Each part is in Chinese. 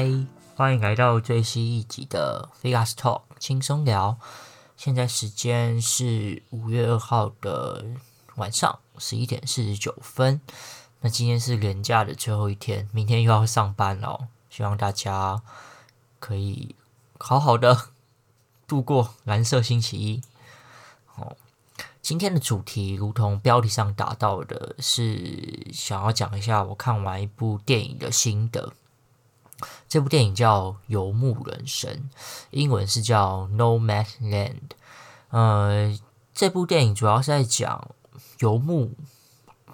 嗨，欢迎来到最新一集的 Vegas Talk 轻松聊。现在时间是五月二号的晚上十一点四十九分。那今天是连假的最后一天，明天又要上班了。希望大家可以好好的度过蓝色星期一。哦，今天的主题如同标题上打到的，是想要讲一下我看完一部电影的心得。这部电影叫《游牧人生》，英文是叫《Nomadland》。呃，这部电影主要是在讲游牧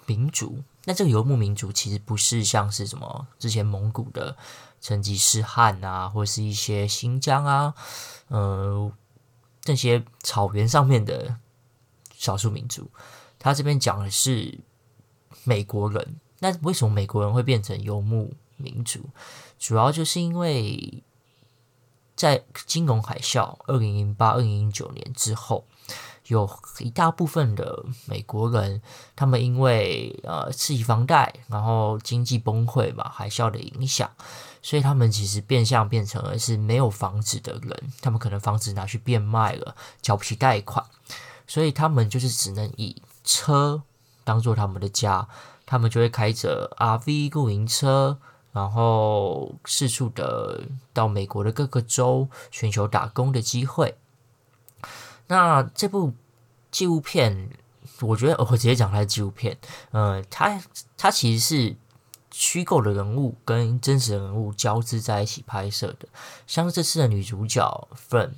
民族。那这个游牧民族其实不是像是什么之前蒙古的成吉思汗啊，或是一些新疆啊，呃，这些草原上面的少数民族。他这边讲的是美国人。那为什么美国人会变成游牧民族？主要就是因为，在金融海啸二零零八、二零零九年之后，有一大部分的美国人，他们因为呃刺激房贷，然后经济崩溃嘛，海啸的影响，所以他们其实变相变成了是没有房子的人，他们可能房子拿去变卖了，缴不起贷款，所以他们就是只能以车当做他们的家，他们就会开着 RV 露营车。然后四处的到美国的各个州寻求打工的机会。那这部纪录片，我觉得我直接讲它的纪录片，嗯，它它其实是虚构的人物跟真实人物交织在一起拍摄的。像这次的女主角 Fern，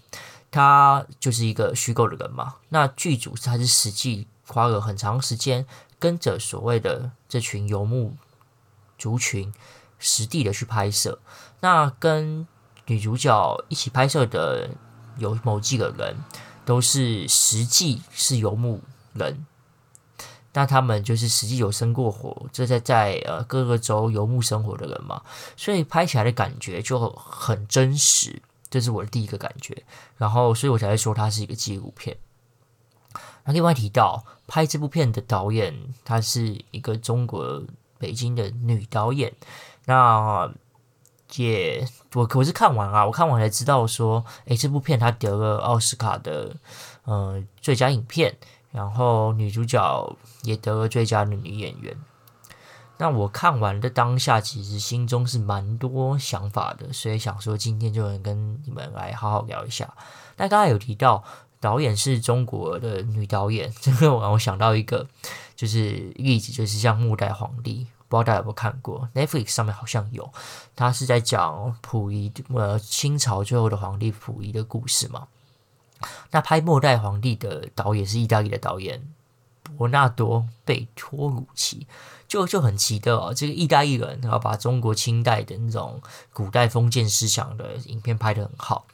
她就是一个虚构的人嘛。那剧组它是实际花了很长时间跟着所谓的这群游牧族群。实地的去拍摄，那跟女主角一起拍摄的有某几个人，都是实际是游牧人，那他们就是实际有生过火，这在在呃各个州游牧生活的人嘛，所以拍起来的感觉就很真实，这是我的第一个感觉。然后，所以我才会说它是一个纪录片。那另外提到拍这部片的导演，她是一个中国北京的女导演。那也我我是看完啊，我看完才知道说，诶，这部片它得了奥斯卡的呃最佳影片，然后女主角也得了最佳的女演员。那我看完的当下，其实心中是蛮多想法的，所以想说今天就能跟你们来好好聊一下。那刚才有提到导演是中国的女导演，这个我让我想到一个就是例子，就是像《末代皇帝》。不知道大家有没有看过？Netflix 上面好像有，他是在讲溥仪呃清朝最后的皇帝溥仪的故事嘛。那拍《末代皇帝》的导演是意大利的导演伯纳多贝托鲁奇，就就很奇特哦。这个意大利人然后把中国清代的那种古代封建思想的影片拍得很好。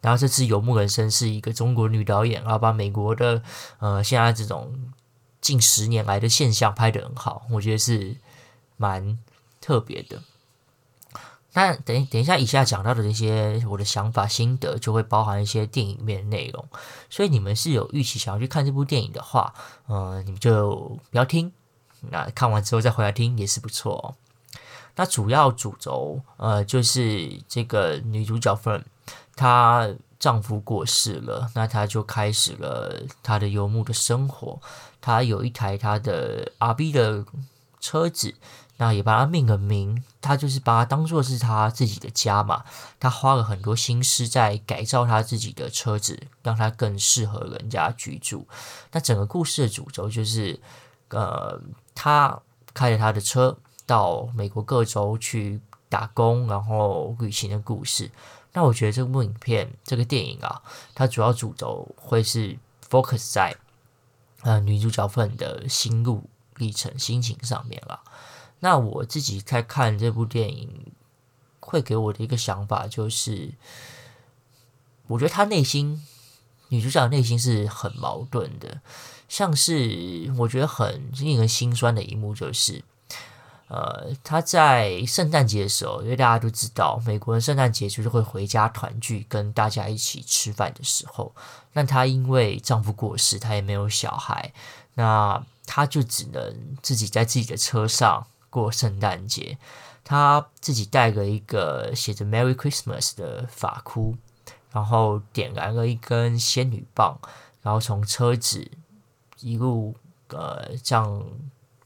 然后这次《游牧人生》是一个中国女导演，然后把美国的呃现在这种近十年来的现象拍得很好，我觉得是。蛮特别的。那等等一下，以下讲到的这些我的想法心得，就会包含一些电影里面的内容。所以你们是有预期想要去看这部电影的话，呃，你们就不要听。那看完之后再回来听也是不错哦。那主要主轴，呃，就是这个女主角份她丈夫过世了，那她就开始了她的游牧的生活。她有一台她的 R B 的车子。那也把它命个名，他就是把它当做是他自己的家嘛。他花了很多心思在改造他自己的车子，让它更适合人家居住。那整个故事的主轴就是，呃，他开着他的车到美国各州去打工，然后旅行的故事。那我觉得这部影片、这个电影啊，它主要主轴会是 focus 在呃女主角份的心路历程、心情上面了。那我自己在看这部电影，会给我的一个想法就是，我觉得她内心女主角内心是很矛盾的，像是我觉得很令人心酸的一幕就是，呃，她在圣诞节的时候，因为大家都知道，美国人圣诞节就是会回家团聚，跟大家一起吃饭的时候，那她因为丈夫过世，她也没有小孩，那她就只能自己在自己的车上。过圣诞节，他自己带了一个写着 “Merry Christmas” 的发箍，然后点燃了一根仙女棒，然后从车子一路呃，像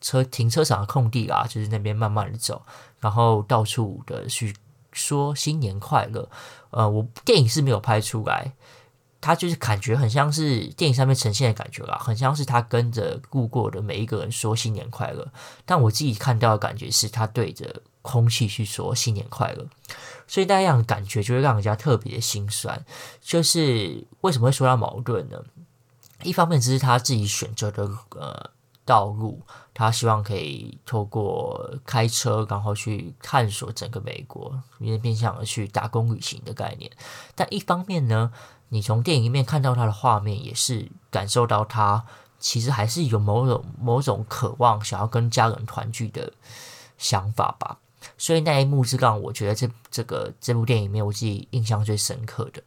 车停车场的空地啊，就是那边慢慢的走，然后到处的去说新年快乐。呃，我电影是没有拍出来。他就是感觉很像是电影上面呈现的感觉啦，很像是他跟着路过的每一个人说新年快乐。但我自己看到的感觉是他对着空气去说新年快乐，所以那样感觉就会让人家特别的心酸。就是为什么会说到矛盾呢？一方面只是他自己选择的呃道路，他希望可以透过开车然后去探索整个美国，因为变相的去打工旅行的概念。但一方面呢，你从电影里面看到他的画面，也是感受到他其实还是有某种某种渴望想要跟家人团聚的想法吧。所以那一幕是让我觉得这这个这部电影里面我自己印象最深刻的。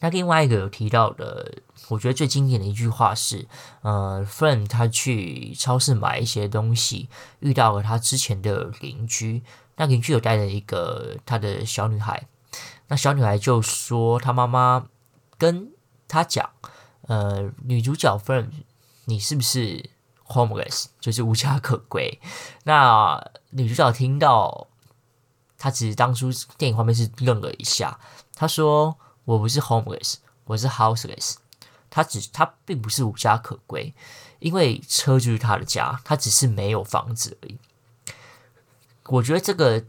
那另外一个有提到的，我觉得最经典的一句话是：呃，Fern 他去超市买一些东西，遇到了他之前的邻居，那邻居有带着一个他的小女孩。那小女孩就说：“她妈妈跟她讲，呃，女主角 Fern，你是不是 homeless，就是无家可归？”那女主角听到，她其实当初电影画面是愣了一下。她说：“我不是 homeless，我是 houseless。她只她并不是无家可归，因为车就是她的家，她只是没有房子而已。”我觉得这个。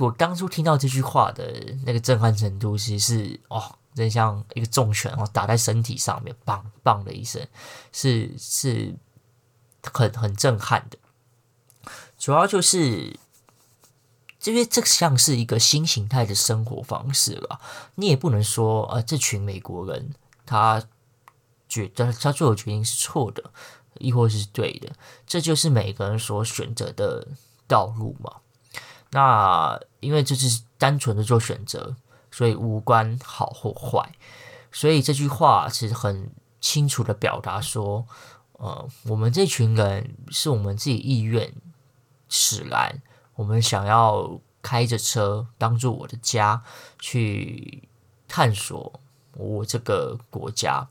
我当初听到这句话的那个震撼程度，其实是哦，真像一个重拳哦打在身体上面，砰砰的一声，是是很很震撼的。主要就是，因为这像是一个新形态的生活方式了，你也不能说呃，这群美国人他觉得他做的决定是错的，亦或是对的，这就是每个人所选择的道路嘛。那因为这是单纯的做选择，所以无关好或坏。所以这句话其实很清楚的表达说，呃，我们这群人是我们自己意愿使然，我们想要开着车当做我的家去探索我这个国家。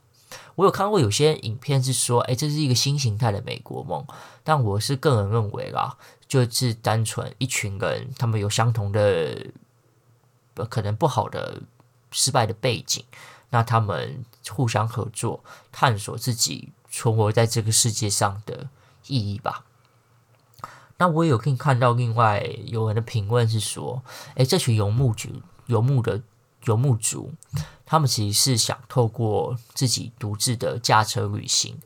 我有看过有些影片是说，哎，这是一个新形态的美国梦，但我是个人认为啦。就是单纯一群人，他们有相同的可能不好的、失败的背景，那他们互相合作，探索自己存活在这个世界上的意义吧。那我也有可以看到另外有人的评论是说，诶，这群游牧族、游牧的游牧族，他们其实是想透过自己独自的驾车旅行。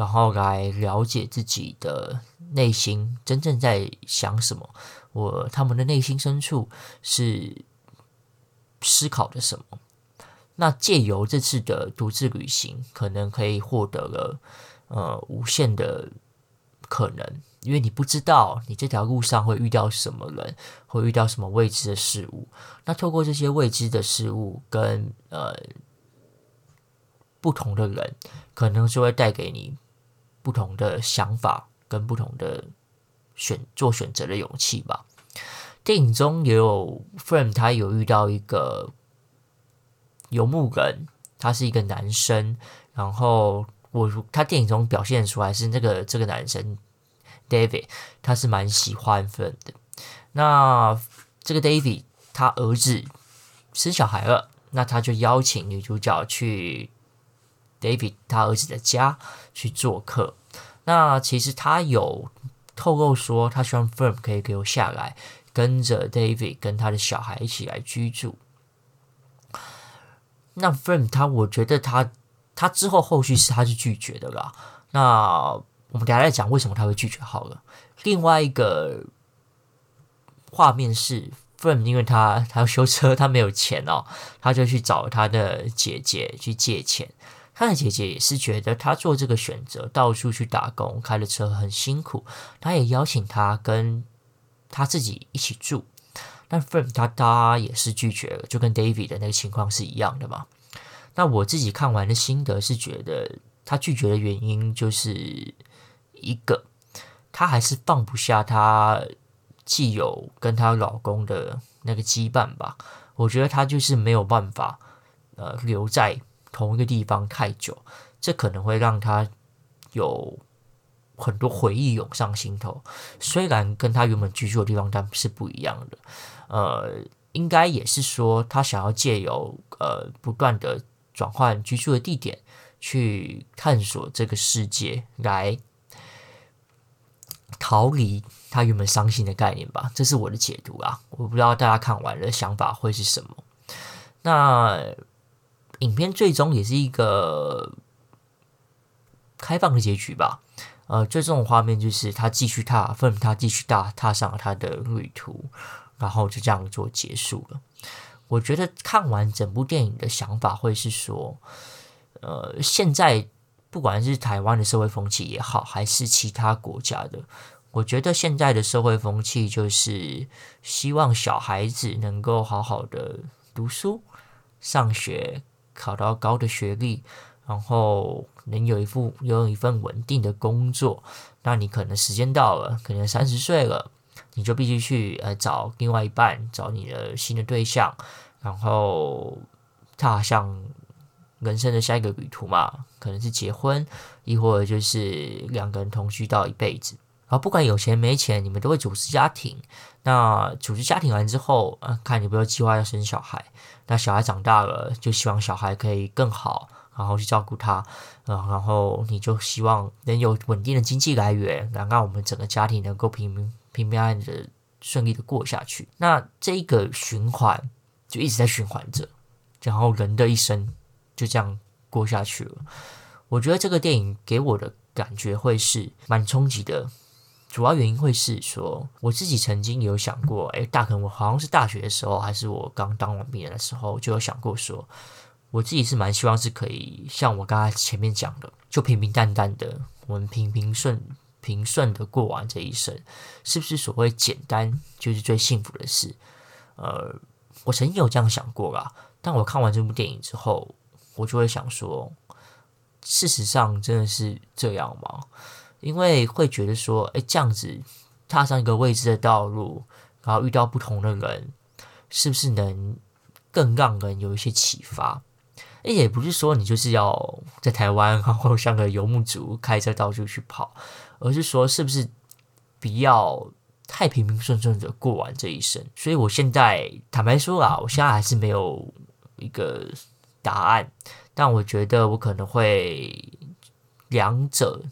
然后来了解自己的内心真正在想什么，我他们的内心深处是思考着什么。那借由这次的独自旅行，可能可以获得了呃无限的可能，因为你不知道你这条路上会遇到什么人，会遇到什么未知的事物。那透过这些未知的事物跟呃不同的人，可能就会带给你。不同的想法跟不同的选做选择的勇气吧。电影中也有 Fern，他有遇到一个游牧人，他是一个男生。然后我他电影中表现出来是那个这个男生 David，他是蛮喜欢 Fern 的。那这个 David 他儿子生小孩了，那他就邀请女主角去。David 他儿子的家去做客，那其实他有透露说，他希望 Firm 可以留下来，跟着 David 跟他的小孩一起来居住。那 Firm 他，我觉得他他之后后续是他是拒绝的啦。那我们等下再讲为什么他会拒绝好了。另外一个画面是 Firm 因为他他要修车，他没有钱哦，他就去找他的姐姐去借钱。他的姐姐也是觉得他做这个选择，到处去打工，开的车很辛苦。他也邀请他跟他自己一起住，但 Fern 他他也是拒绝了，就跟 David 的那个情况是一样的嘛。那我自己看完的心得是觉得他拒绝的原因就是一个，他还是放不下他既有跟她老公的那个羁绊吧。我觉得她就是没有办法，呃，留在同一个地方太久，这可能会让他有很多回忆涌上心头。虽然跟他原本居住的地方但是不一样的，呃，应该也是说他想要借由呃不断的转换居住的地点，去探索这个世界来。逃离他原本伤心的概念吧，这是我的解读啊。我不知道大家看完的想法会是什么。那影片最终也是一个开放的结局吧。呃，最终的画面就是他继续踏，分他继续踏踏上了他的旅途，然后就这样做结束了。我觉得看完整部电影的想法会是说，呃，现在。不管是台湾的社会风气也好，还是其他国家的，我觉得现在的社会风气就是希望小孩子能够好好的读书、上学，考到高的学历，然后能有一副有一份稳定的工作。那你可能时间到了，可能三十岁了，你就必须去呃找另外一半，找你的新的对象，然后踏上。人生的下一个旅途嘛，可能是结婚，亦或者就是两个人同居到一辈子。然后不管有钱没钱，你们都会组织家庭。那组织家庭完之后，啊，看你有没有计划要生小孩。那小孩长大了，就希望小孩可以更好，然后去照顾他。啊，然后你就希望能有稳定的经济来源，然后让我们整个家庭能够平平平安安的顺利的过下去。那这个循环就一直在循环着，然后人的一生。就这样过下去了。我觉得这个电影给我的感觉会是蛮冲击的，主要原因会是说，我自己曾经有想过，哎，大可能我好像是大学的时候，还是我刚当完毕业的时候，就有想过说，我自己是蛮希望是可以像我刚才前面讲的，就平平淡淡的，我们平平顺平顺的过完这一生，是不是所谓简单就是最幸福的事？呃，我曾经有这样想过啦，但我看完这部电影之后。我就会想说，事实上真的是这样吗？因为会觉得说，哎，这样子踏上一个未知的道路，然后遇到不同的人，是不是能更让人有一些启发？哎，也不是说你就是要在台湾，然后像个游牧族开车到处去跑，而是说，是不是不要太平平顺顺的过完这一生？所以我现在坦白说啊，我现在还是没有一个。答案，但我觉得我可能会两者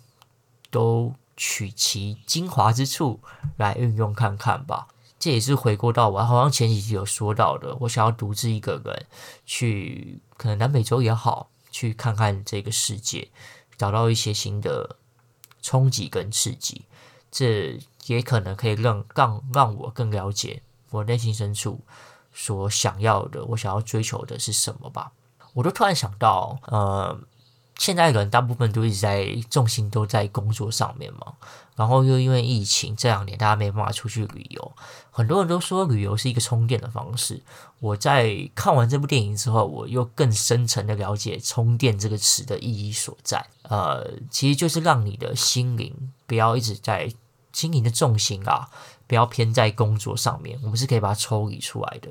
都取其精华之处来运用看看吧。这也是回过到我好像前几集有说到的，我想要独自一个人去，可能南美洲也好，去看看这个世界，找到一些新的冲击跟刺激。这也可能可以让让让我更了解我内心深处所想要的，我想要追求的是什么吧。我都突然想到，呃，现在人大部分都一直在重心都在工作上面嘛，然后又因为疫情这两年大家没办法出去旅游，很多人都说旅游是一个充电的方式。我在看完这部电影之后，我又更深层的了解“充电”这个词的意义所在。呃，其实就是让你的心灵不要一直在心灵的重心啊，不要偏在工作上面，我们是可以把它抽离出来的。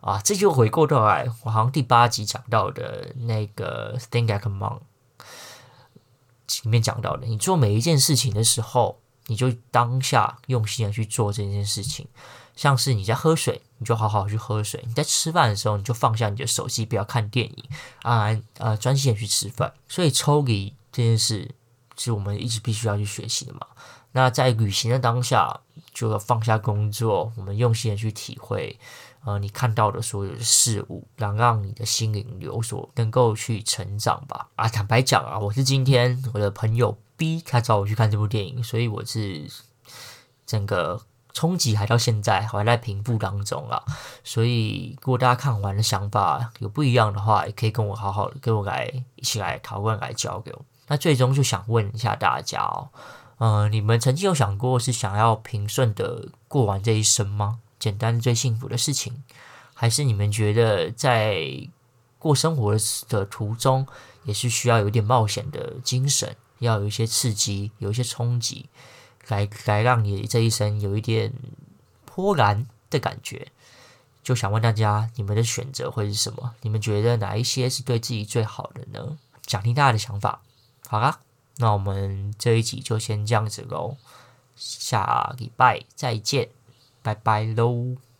啊，这就回过头来，我好像第八集讲到的那个 Think Like a Monk 里面讲到的，你做每一件事情的时候，你就当下用心的去做这件事情。像是你在喝水，你就好好去喝水；你在吃饭的时候，你就放下你的手机，不要看电影啊啊，专心的去吃饭。所以抽离这件事是我们一直必须要去学习的嘛。那在旅行的当下，就要放下工作，我们用心的去体会。呃，你看到的所有的事物，能让你的心灵有所能够去成长吧。啊，坦白讲啊，我是今天我的朋友 B 他找我去看这部电影，所以我是整个冲击还到现在还在平复当中啊。所以如果大家看完的想法有不一样的话，也可以跟我好好的跟我来一起来讨论来交流。那最终就想问一下大家哦，呃，你们曾经有想过是想要平顺的过完这一生吗？简单最幸福的事情，还是你们觉得在过生活的途中，也是需要有点冒险的精神，要有一些刺激，有一些冲击，来来让你这一生有一点波澜的感觉。就想问大家，你们的选择会是什么？你们觉得哪一些是对自己最好的呢？想听大家的想法。好啦，那我们这一集就先这样子喽，下礼拜再见，拜拜喽。